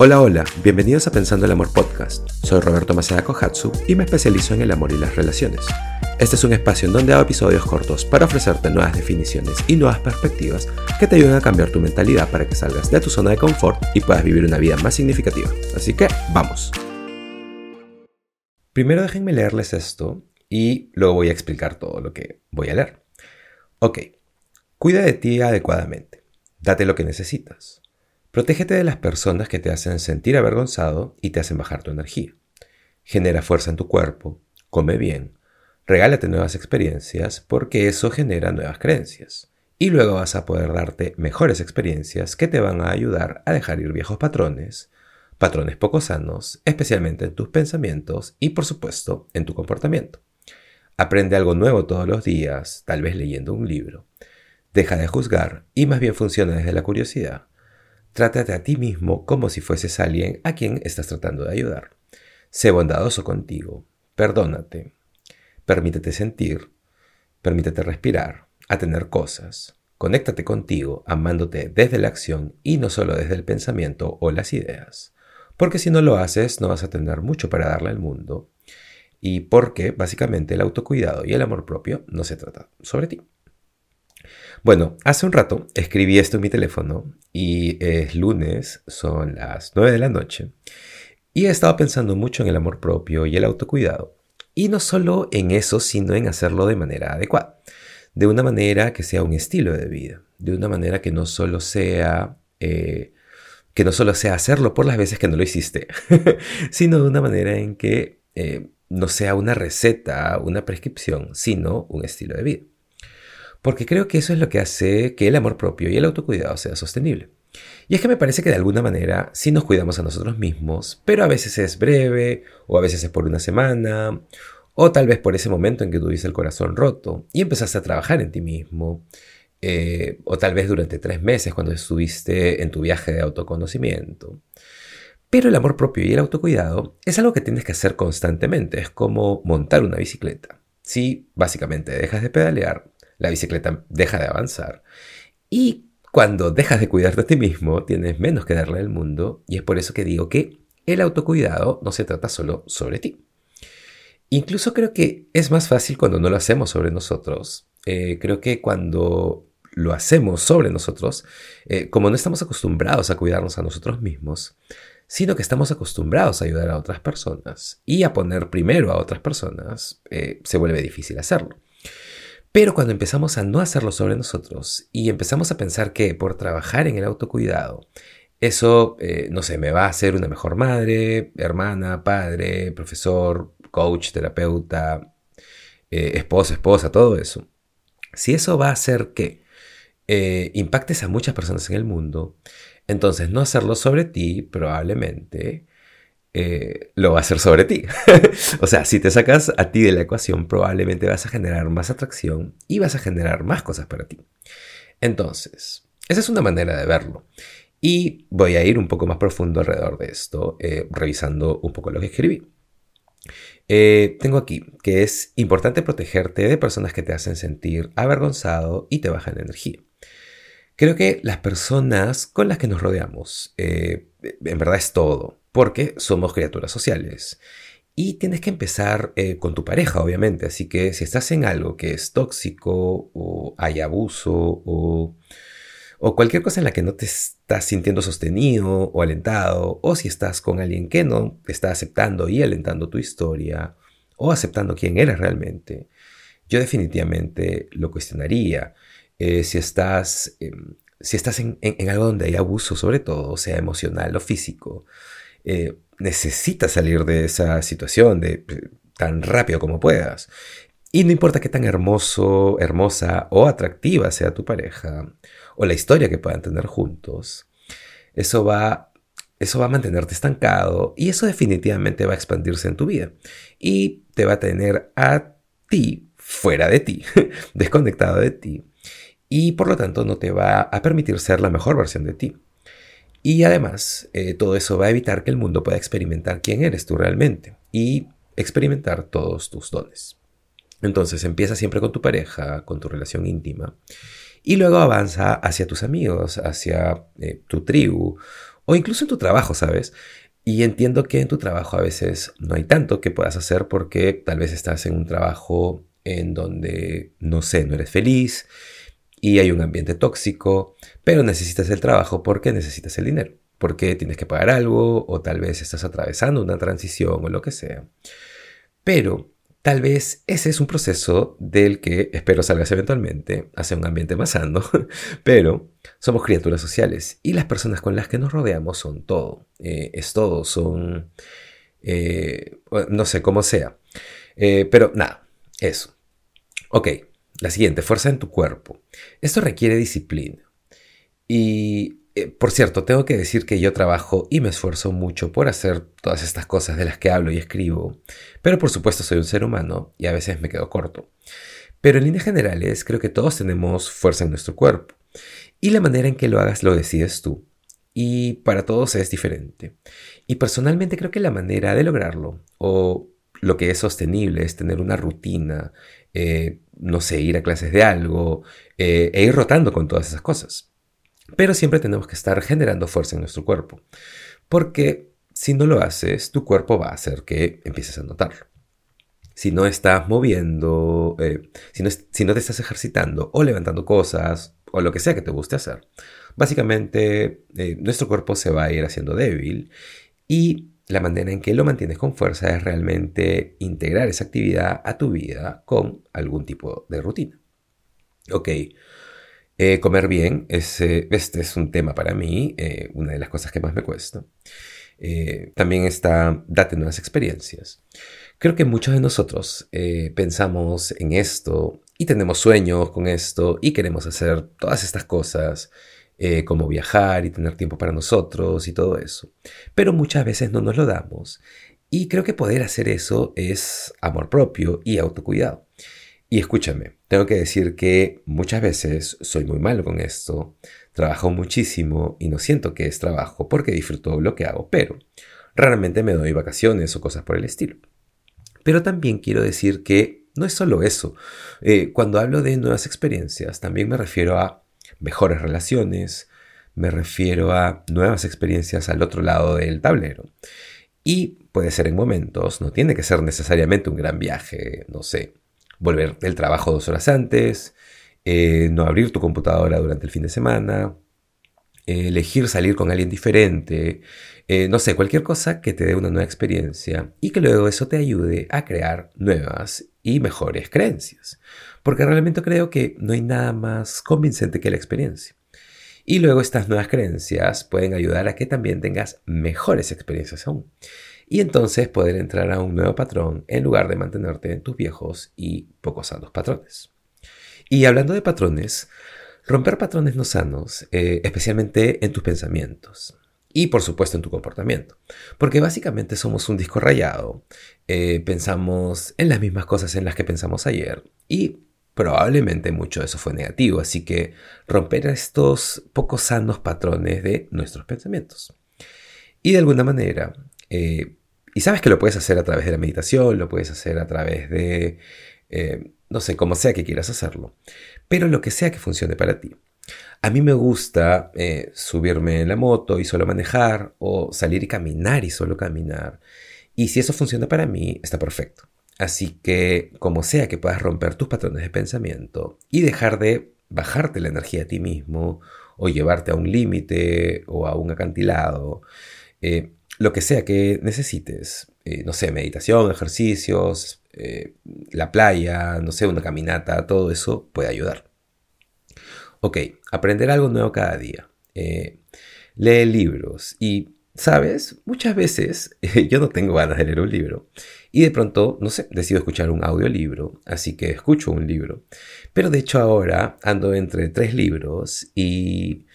Hola, hola, bienvenidos a Pensando el Amor Podcast. Soy Roberto Maceda Kohatsu y me especializo en el amor y las relaciones. Este es un espacio en donde hago episodios cortos para ofrecerte nuevas definiciones y nuevas perspectivas que te ayuden a cambiar tu mentalidad para que salgas de tu zona de confort y puedas vivir una vida más significativa. Así que, vamos. Primero déjenme leerles esto y luego voy a explicar todo lo que voy a leer. Ok, cuida de ti adecuadamente. Date lo que necesitas. Protégete de las personas que te hacen sentir avergonzado y te hacen bajar tu energía. Genera fuerza en tu cuerpo, come bien, regálate nuevas experiencias porque eso genera nuevas creencias. Y luego vas a poder darte mejores experiencias que te van a ayudar a dejar ir viejos patrones, patrones poco sanos, especialmente en tus pensamientos y por supuesto en tu comportamiento. Aprende algo nuevo todos los días, tal vez leyendo un libro. Deja de juzgar y más bien funciona desde la curiosidad Trátate a ti mismo como si fueses alguien a quien estás tratando de ayudar. Sé bondadoso contigo. Perdónate. Permítete sentir. Permítete respirar. A tener cosas. Conéctate contigo amándote desde la acción y no solo desde el pensamiento o las ideas. Porque si no lo haces no vas a tener mucho para darle al mundo. Y porque básicamente el autocuidado y el amor propio no se trata sobre ti. Bueno, hace un rato escribí esto en mi teléfono y es lunes, son las 9 de la noche, y he estado pensando mucho en el amor propio y el autocuidado. Y no solo en eso, sino en hacerlo de manera adecuada, de una manera que sea un estilo de vida, de una manera que no solo sea... Eh, que no solo sea hacerlo por las veces que no lo hiciste, sino de una manera en que eh, no sea una receta, una prescripción, sino un estilo de vida porque creo que eso es lo que hace que el amor propio y el autocuidado sea sostenible. Y es que me parece que de alguna manera sí nos cuidamos a nosotros mismos, pero a veces es breve, o a veces es por una semana, o tal vez por ese momento en que tuviste el corazón roto y empezaste a trabajar en ti mismo, eh, o tal vez durante tres meses cuando estuviste en tu viaje de autoconocimiento. Pero el amor propio y el autocuidado es algo que tienes que hacer constantemente, es como montar una bicicleta. Si básicamente dejas de pedalear, la bicicleta deja de avanzar. Y cuando dejas de cuidarte a ti mismo, tienes menos que darle al mundo, y es por eso que digo que el autocuidado no se trata solo sobre ti. Incluso creo que es más fácil cuando no lo hacemos sobre nosotros. Eh, creo que cuando lo hacemos sobre nosotros, eh, como no estamos acostumbrados a cuidarnos a nosotros mismos, sino que estamos acostumbrados a ayudar a otras personas y a poner primero a otras personas, eh, se vuelve difícil hacerlo. Pero cuando empezamos a no hacerlo sobre nosotros y empezamos a pensar que por trabajar en el autocuidado, eso, eh, no sé, me va a hacer una mejor madre, hermana, padre, profesor, coach, terapeuta, eh, esposa, esposa, todo eso. Si eso va a hacer que eh, impactes a muchas personas en el mundo, entonces no hacerlo sobre ti probablemente eh, lo va a hacer sobre ti. o sea, si te sacas a ti de la ecuación, probablemente vas a generar más atracción y vas a generar más cosas para ti. Entonces, esa es una manera de verlo. Y voy a ir un poco más profundo alrededor de esto, eh, revisando un poco lo que escribí. Eh, tengo aquí que es importante protegerte de personas que te hacen sentir avergonzado y te bajan energía. Creo que las personas con las que nos rodeamos, en verdad es todo porque somos criaturas sociales. Y tienes que empezar eh, con tu pareja, obviamente. Así que si estás en algo que es tóxico o hay abuso o, cualquier cosa en la que no te estás sintiendo sostenido o alentado, o si estás con alguien que no está aceptando y alentando tu historia, o aceptando quién eres realmente, yo definitivamente lo cuestionaría. Eh, si estás, em, si estás en, en, algo donde hay abuso, sobre todo, sea emocional o físico, eh, necesitas salir de esa situación de, tan rápido como puedas. Y no importa qué tan hermoso, hermosa o atractiva sea tu pareja, o la historia que puedan tener juntos, eso va, eso va a mantenerte estancado y eso definitivamente va a expandirse en tu vida. Y te va a tener a ti fuera de ti, desconectado de ti. Y por lo tanto no te va a permitir ser la mejor versión de ti. Y además, eh, todo eso va a evitar que el mundo pueda experimentar quién eres tú realmente y experimentar todos tus dones. Entonces empieza siempre con tu pareja, con tu relación íntima, y luego avanza hacia tus amigos, hacia eh, tu tribu O incluso en tu trabajo, ¿sabes? Y entiendo que en tu trabajo a veces no hay tanto que puedas hacer porque tal vez estás en un trabajo en donde, no sé, no eres feliz y hay un ambiente tóxico, pero necesitas el trabajo porque necesitas el dinero, porque tienes que pagar algo o tal vez estás atravesando una transición o lo que sea. Pero Tal vez ese es un proceso del que espero salgas eventualmente hacia un ambiente más sano, pero somos criaturas sociales y las personas con las que nos rodeamos son todo, eh, es todo, son, eh, no sé cómo sea, eh, pero nada, eso. Ok, la siguiente, fuerza en tu cuerpo. Esto requiere disciplina. Y eh, por cierto, tengo que decir que yo trabajo y me esfuerzo mucho por hacer todas estas cosas de las que hablo y escribo, pero por supuesto soy un ser humano y a veces me quedo corto. Pero en líneas generales creo que todos tenemos fuerza en nuestro cuerpo y la manera en que lo hagas lo decides tú. Y para todos es diferente. Y personalmente creo que la manera de lograrlo, o lo que es sostenible, es tener una rutina, eh, no sé, ir a clases de algo, eh, e ir rotando con todas esas cosas. Pero siempre tenemos que estar generando fuerza en nuestro cuerpo, porque si no lo haces, tu cuerpo va a hacer que empieces a notarlo. Si no estás moviendo, eh, si, no, te estás ejercitando o levantando cosas o lo que sea que te guste hacer, básicamente eh, nuestro cuerpo se va a ir haciendo débil y la manera en que lo mantienes con fuerza es realmente integrar esa actividad a tu vida con algún tipo de rutina. Ok, eh, comer bien, este es un tema para mí, eh, una de las cosas que más me cuesta. Eh, también está date nuevas experiencias. Creo que muchos de nosotros pensamos en esto y tenemos sueños con esto y queremos hacer todas estas cosas, como viajar y tener tiempo para nosotros y todo eso. Pero muchas veces no nos lo damos y creo que poder hacer eso es amor propio y autocuidado. Y escúchame, tengo que decir que muchas veces soy muy malo con esto, trabajo muchísimo y no siento que es trabajo porque disfruto lo que hago, pero raramente me doy vacaciones o cosas por el estilo. Pero también quiero decir que no es solo eso. Eh, cuando hablo de nuevas experiencias, también me refiero a mejores relaciones, me refiero a nuevas experiencias al otro lado del tablero. Y puede ser en momentos, no tiene que ser necesariamente un gran viaje, no sé, volver del trabajo dos horas antes, eh, no abrir tu computadora durante el fin de semana, eh, elegir salir con alguien diferente, eh, no sé, cualquier cosa que te dé una nueva experiencia y que luego eso te ayude a crear nuevas y mejores creencias. Porque realmente creo que no hay nada más convincente que la experiencia. Y luego estas nuevas creencias pueden ayudar a que también tengas mejores experiencias aún y entonces poder entrar a un nuevo patrón en lugar de mantenerte en tus viejos y poco sanos patrones. Y hablando de patrones, romper patrones no sanos, eh, especialmente en tus pensamientos y por supuesto en tu comportamiento, porque básicamente somos un disco rayado, eh, pensamos en las mismas cosas en las que pensamos ayer y probablemente mucho de eso fue negativo, así que romper estos poco sanos patrones de nuestros pensamientos. Y de alguna manera, eh, y sabes que lo puedes hacer a través de la meditación, lo puedes hacer a través de, eh, no sé, como sea que quieras hacerlo, pero lo que sea que funcione para ti. A mí me gusta eh, subirme en la moto y solo manejar, o salir y caminar y solo caminar. Y si eso funciona para mí, está perfecto. Así que, como sea que puedas romper tus patrones de pensamiento y dejar de bajarte la energía a ti mismo, o llevarte a un límite o a un acantilado, eh, lo que sea que necesites, eh, no sé, meditación, ejercicios, eh, la playa, no sé, una caminata, todo eso puede ayudar. Ok, aprender algo nuevo cada día. Eh, lee libros y, ¿sabes? Muchas veces yo no tengo ganas de leer un libro y de pronto, no sé, decido escuchar un audiolibro, así que escucho un libro. Pero de hecho ahora ando entre tres libros y,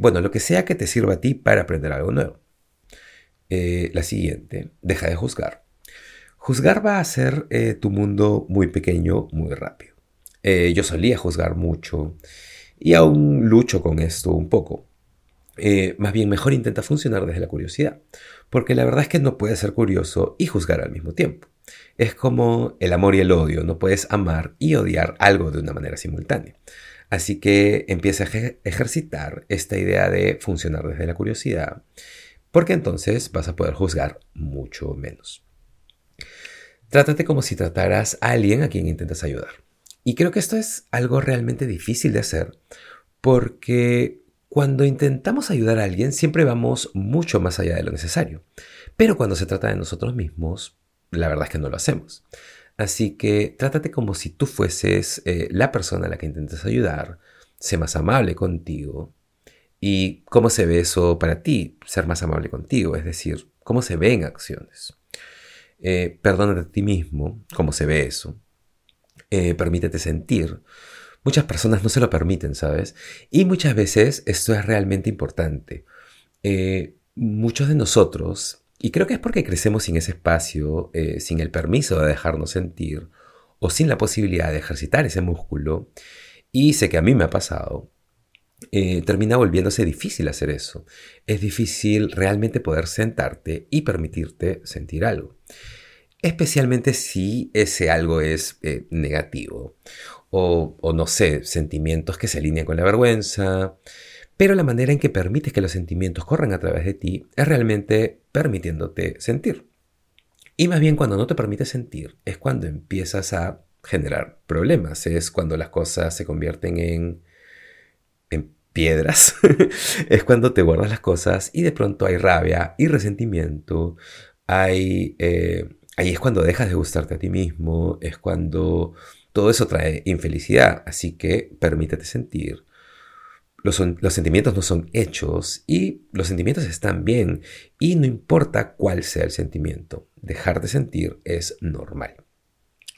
bueno, lo que sea que te sirva a ti para aprender algo nuevo. Eh, la siguiente, deja de juzgar. Juzgar va a hacer eh, tu mundo muy pequeño muy rápido. Eh, yo solía juzgar mucho y aún lucho con esto un poco. más bien mejor intenta funcionar desde la curiosidad, porque la verdad es que no puedes ser curioso y juzgar al mismo tiempo. Es como el amor y el odio, no puedes amar y odiar algo de una manera simultánea. Así que empieza a ejercitar esta idea de funcionar desde la curiosidad, porque entonces vas a poder juzgar mucho menos. Trátate como si trataras a alguien a quien intentas ayudar. Y creo que esto es algo realmente difícil de hacer, porque cuando intentamos ayudar a alguien siempre vamos mucho más allá de lo necesario. Pero cuando se trata de nosotros mismos, la verdad es que no lo hacemos. Así que trátate como si tú fueses eh, la persona a la que intentas ayudar, sé más amable contigo. ¿Y cómo se ve eso para ti, ser más amable contigo? Es decir, ¿cómo se ve en acciones? Eh, perdónate a ti mismo, ¿cómo se ve eso? Eh, permítete sentir. Muchas personas no se lo permiten, ¿sabes? Y muchas veces esto es realmente importante. muchos de nosotros y creo que es porque crecemos sin ese espacio, eh, sin el permiso de dejarnos sentir o sin la posibilidad de ejercitar ese músculo. Y sé que a mí me ha pasado. Eh, termina volviéndose difícil hacer eso. Es difícil realmente poder sentarte y permitirte sentir algo. Especialmente si ese algo es eh, negativo. O, o no sé, sentimientos que se alinean con la vergüenza, pero la manera en que permites que los sentimientos corran a través de ti es realmente permitiéndote sentir. Y más bien cuando no te permites sentir es cuando empiezas a generar problemas, es cuando las cosas se convierten en, en piedras, es cuando te guardas las cosas y de pronto hay rabia y resentimiento, hay, eh, ahí es cuando dejas de gustarte a ti mismo, es cuando todo eso trae infelicidad, así que permítete sentir los, sentimientos no son hechos y los sentimientos están bien y no importa cuál sea el sentimiento, dejar de sentir es normal.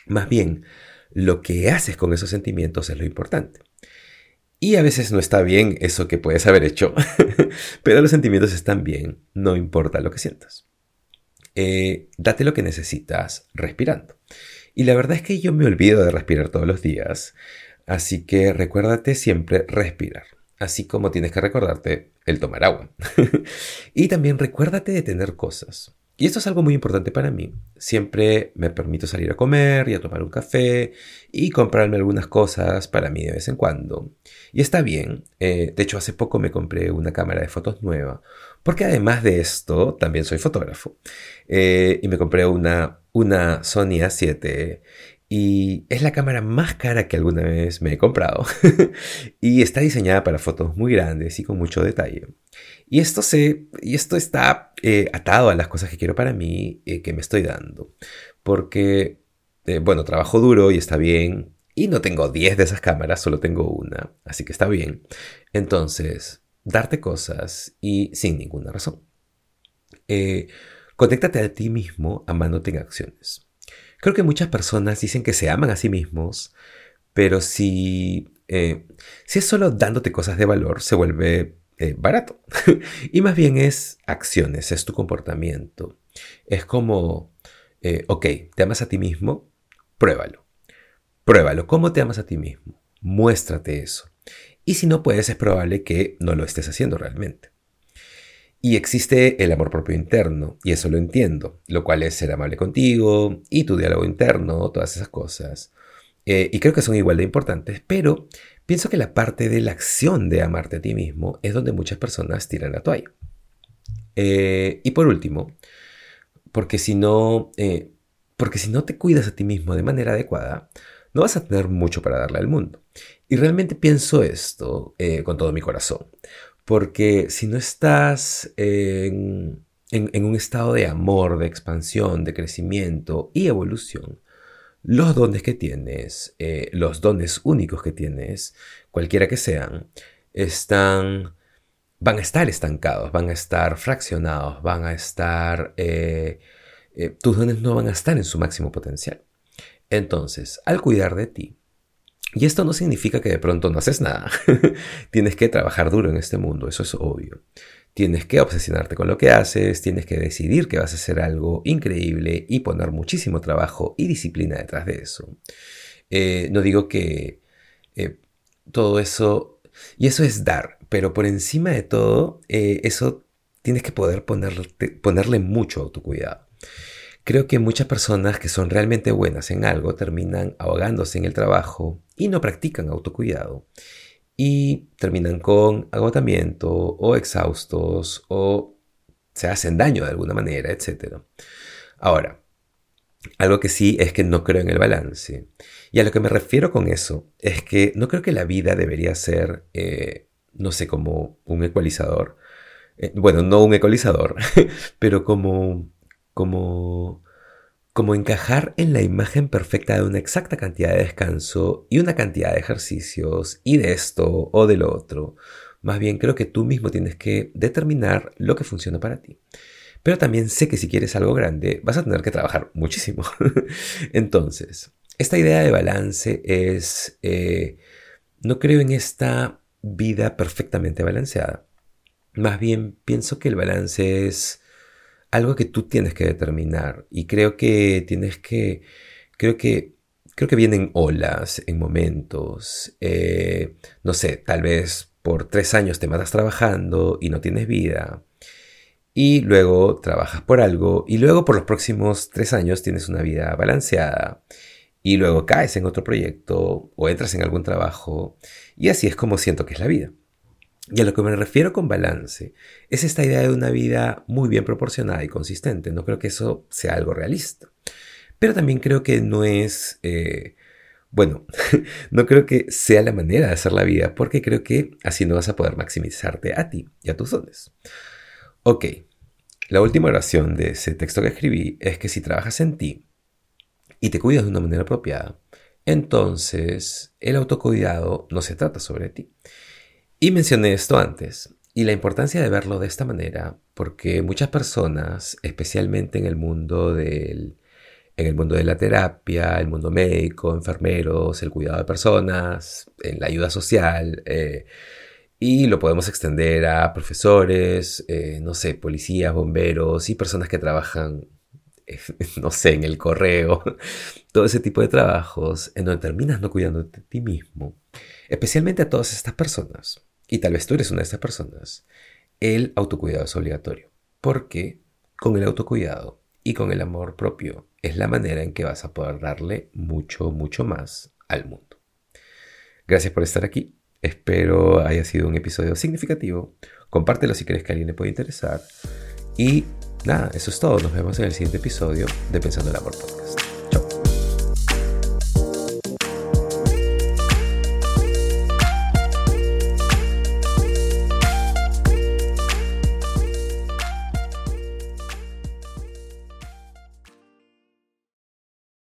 Más bien, lo que haces con esos sentimientos es lo importante. Y a veces no está bien eso que puedes haber hecho, pero los sentimientos están bien, no importa lo que sientas. Eh, date lo que necesitas respirando. Y la verdad es que yo me olvido de respirar todos los días, así que recuérdate siempre respirar así como tienes que recordarte el tomar agua. y también recuérdate de tener cosas. Y esto es algo muy importante para mí. Siempre me permito salir a comer y a tomar un café y comprarme algunas cosas para mí de vez en cuando. Y está bien. Eh, de hecho, hace poco me compré una cámara de fotos nueva. Porque además de esto, también soy fotógrafo. Eh, y me compré una, una Sony A7 y es la cámara más cara que alguna vez me he comprado. y está diseñada para fotos muy grandes y con mucho detalle. Y esto, se, y esto está eh, atado a las cosas que quiero para mí, eh, que me estoy dando. Porque, eh, bueno, trabajo duro y está bien. Y no tengo 10 de esas cámaras, solo tengo una. Así que está bien. Entonces, darte cosas y sin ninguna razón. conéctate a ti mismo amándote en acciones. Creo que muchas personas dicen que se aman a sí mismos, pero si, si es solo dándote cosas de valor, se vuelve eh, barato. y más bien es acciones, es tu comportamiento. Es como, eh, ok, ¿te amas a ti mismo? Pruébalo. Pruébalo. ¿Cómo te amas a ti mismo? Muéstrate eso. Y si no puedes, es probable que no lo estés haciendo realmente. Y existe el amor propio interno, y eso lo entiendo, lo cual es ser amable contigo y tu diálogo interno, todas esas cosas. Eh, y creo que son igual de importantes, pero pienso que la parte de la acción de amarte a ti mismo es donde muchas personas tiran la toalla. Eh, y por último, porque si no, eh, porque si no te cuidas a ti mismo de manera adecuada, no vas a tener mucho para darle al mundo. Y realmente pienso esto con todo mi corazón. Porque si no estás en, un estado de amor, de expansión, de crecimiento y evolución, los dones que tienes, eh, los dones únicos que tienes, cualquiera que sean, están, van a estar estancados, van a estar fraccionados, van a estar, eh, eh, tus dones no van a estar en su máximo potencial. Entonces, al cuidar de ti, y esto no significa que de pronto no haces nada. tienes que trabajar duro en este mundo, eso es obvio. Tienes que obsesionarte con lo que haces, tienes que decidir que vas a hacer algo increíble y poner muchísimo trabajo y disciplina detrás de eso. Eh, no digo que eh, todo eso, y eso es dar, pero por encima de todo, eh, eso tienes que poder ponerle mucho autocuidado. Creo que muchas personas que son realmente buenas en algo terminan ahogándose en el trabajo y no practican autocuidado. Y terminan con agotamiento o exhaustos o se hacen daño de alguna manera, etc. Ahora, algo que sí es que no creo en el balance. Y a lo que me refiero con eso es que no creo que la vida debería ser, eh, no sé, como un ecualizador. Eh, bueno, no un ecualizador, pero como, como, como encajar en la imagen perfecta de una exacta cantidad de descanso y una cantidad de ejercicios y de esto o de lo otro. Más bien creo que tú mismo tienes que determinar lo que funciona para ti. Pero también sé que si quieres algo grande vas a tener que trabajar muchísimo. Entonces, esta idea de balance es, eh, no creo en esta vida perfectamente balanceada. Más bien pienso que el balance es algo que tú tienes que determinar y creo que tienes que, creo que, creo que vienen olas en momentos, eh, no sé, tal vez por tres años te matas trabajando y no tienes vida y luego trabajas por algo y luego por los próximos tres años tienes una vida balanceada y luego caes en otro proyecto o entras en algún trabajo y así es como siento que es la vida. Y a lo que me refiero con balance es esta idea de una vida muy bien proporcionada y consistente. No creo que eso sea algo realista. Pero también creo que no es, eh, bueno, no creo que sea la manera de hacer la vida porque creo que así no vas a poder maximizarte a ti y a tus dones. Ok, la última oración de ese texto que escribí es que si trabajas en ti y te cuidas de una manera apropiada, entonces el autocuidado no se trata sobre ti. Y mencioné esto antes, y la importancia de verlo de esta manera, porque muchas personas, especialmente en el mundo del, en el mundo de la terapia, el mundo médico, enfermeros, el cuidado de personas, en la ayuda social, eh, y lo podemos extender a profesores, eh, no sé, policías, bomberos y personas que trabajan, no sé, en el correo. Todo ese tipo de trabajos en donde terminas no cuidando de ti mismo. Especialmente a todas estas personas. Y tal vez tú eres una de estas personas. El autocuidado es obligatorio. Porque con el autocuidado y con el amor propio es la manera en que vas a poder darle mucho, mucho más al mundo. Gracias por estar aquí. Espero haya sido un episodio significativo. Compártelo si crees que a alguien le puede interesar. Y nada, eso es todo. Nos vemos en el siguiente episodio de Pensando el Amor Podcast.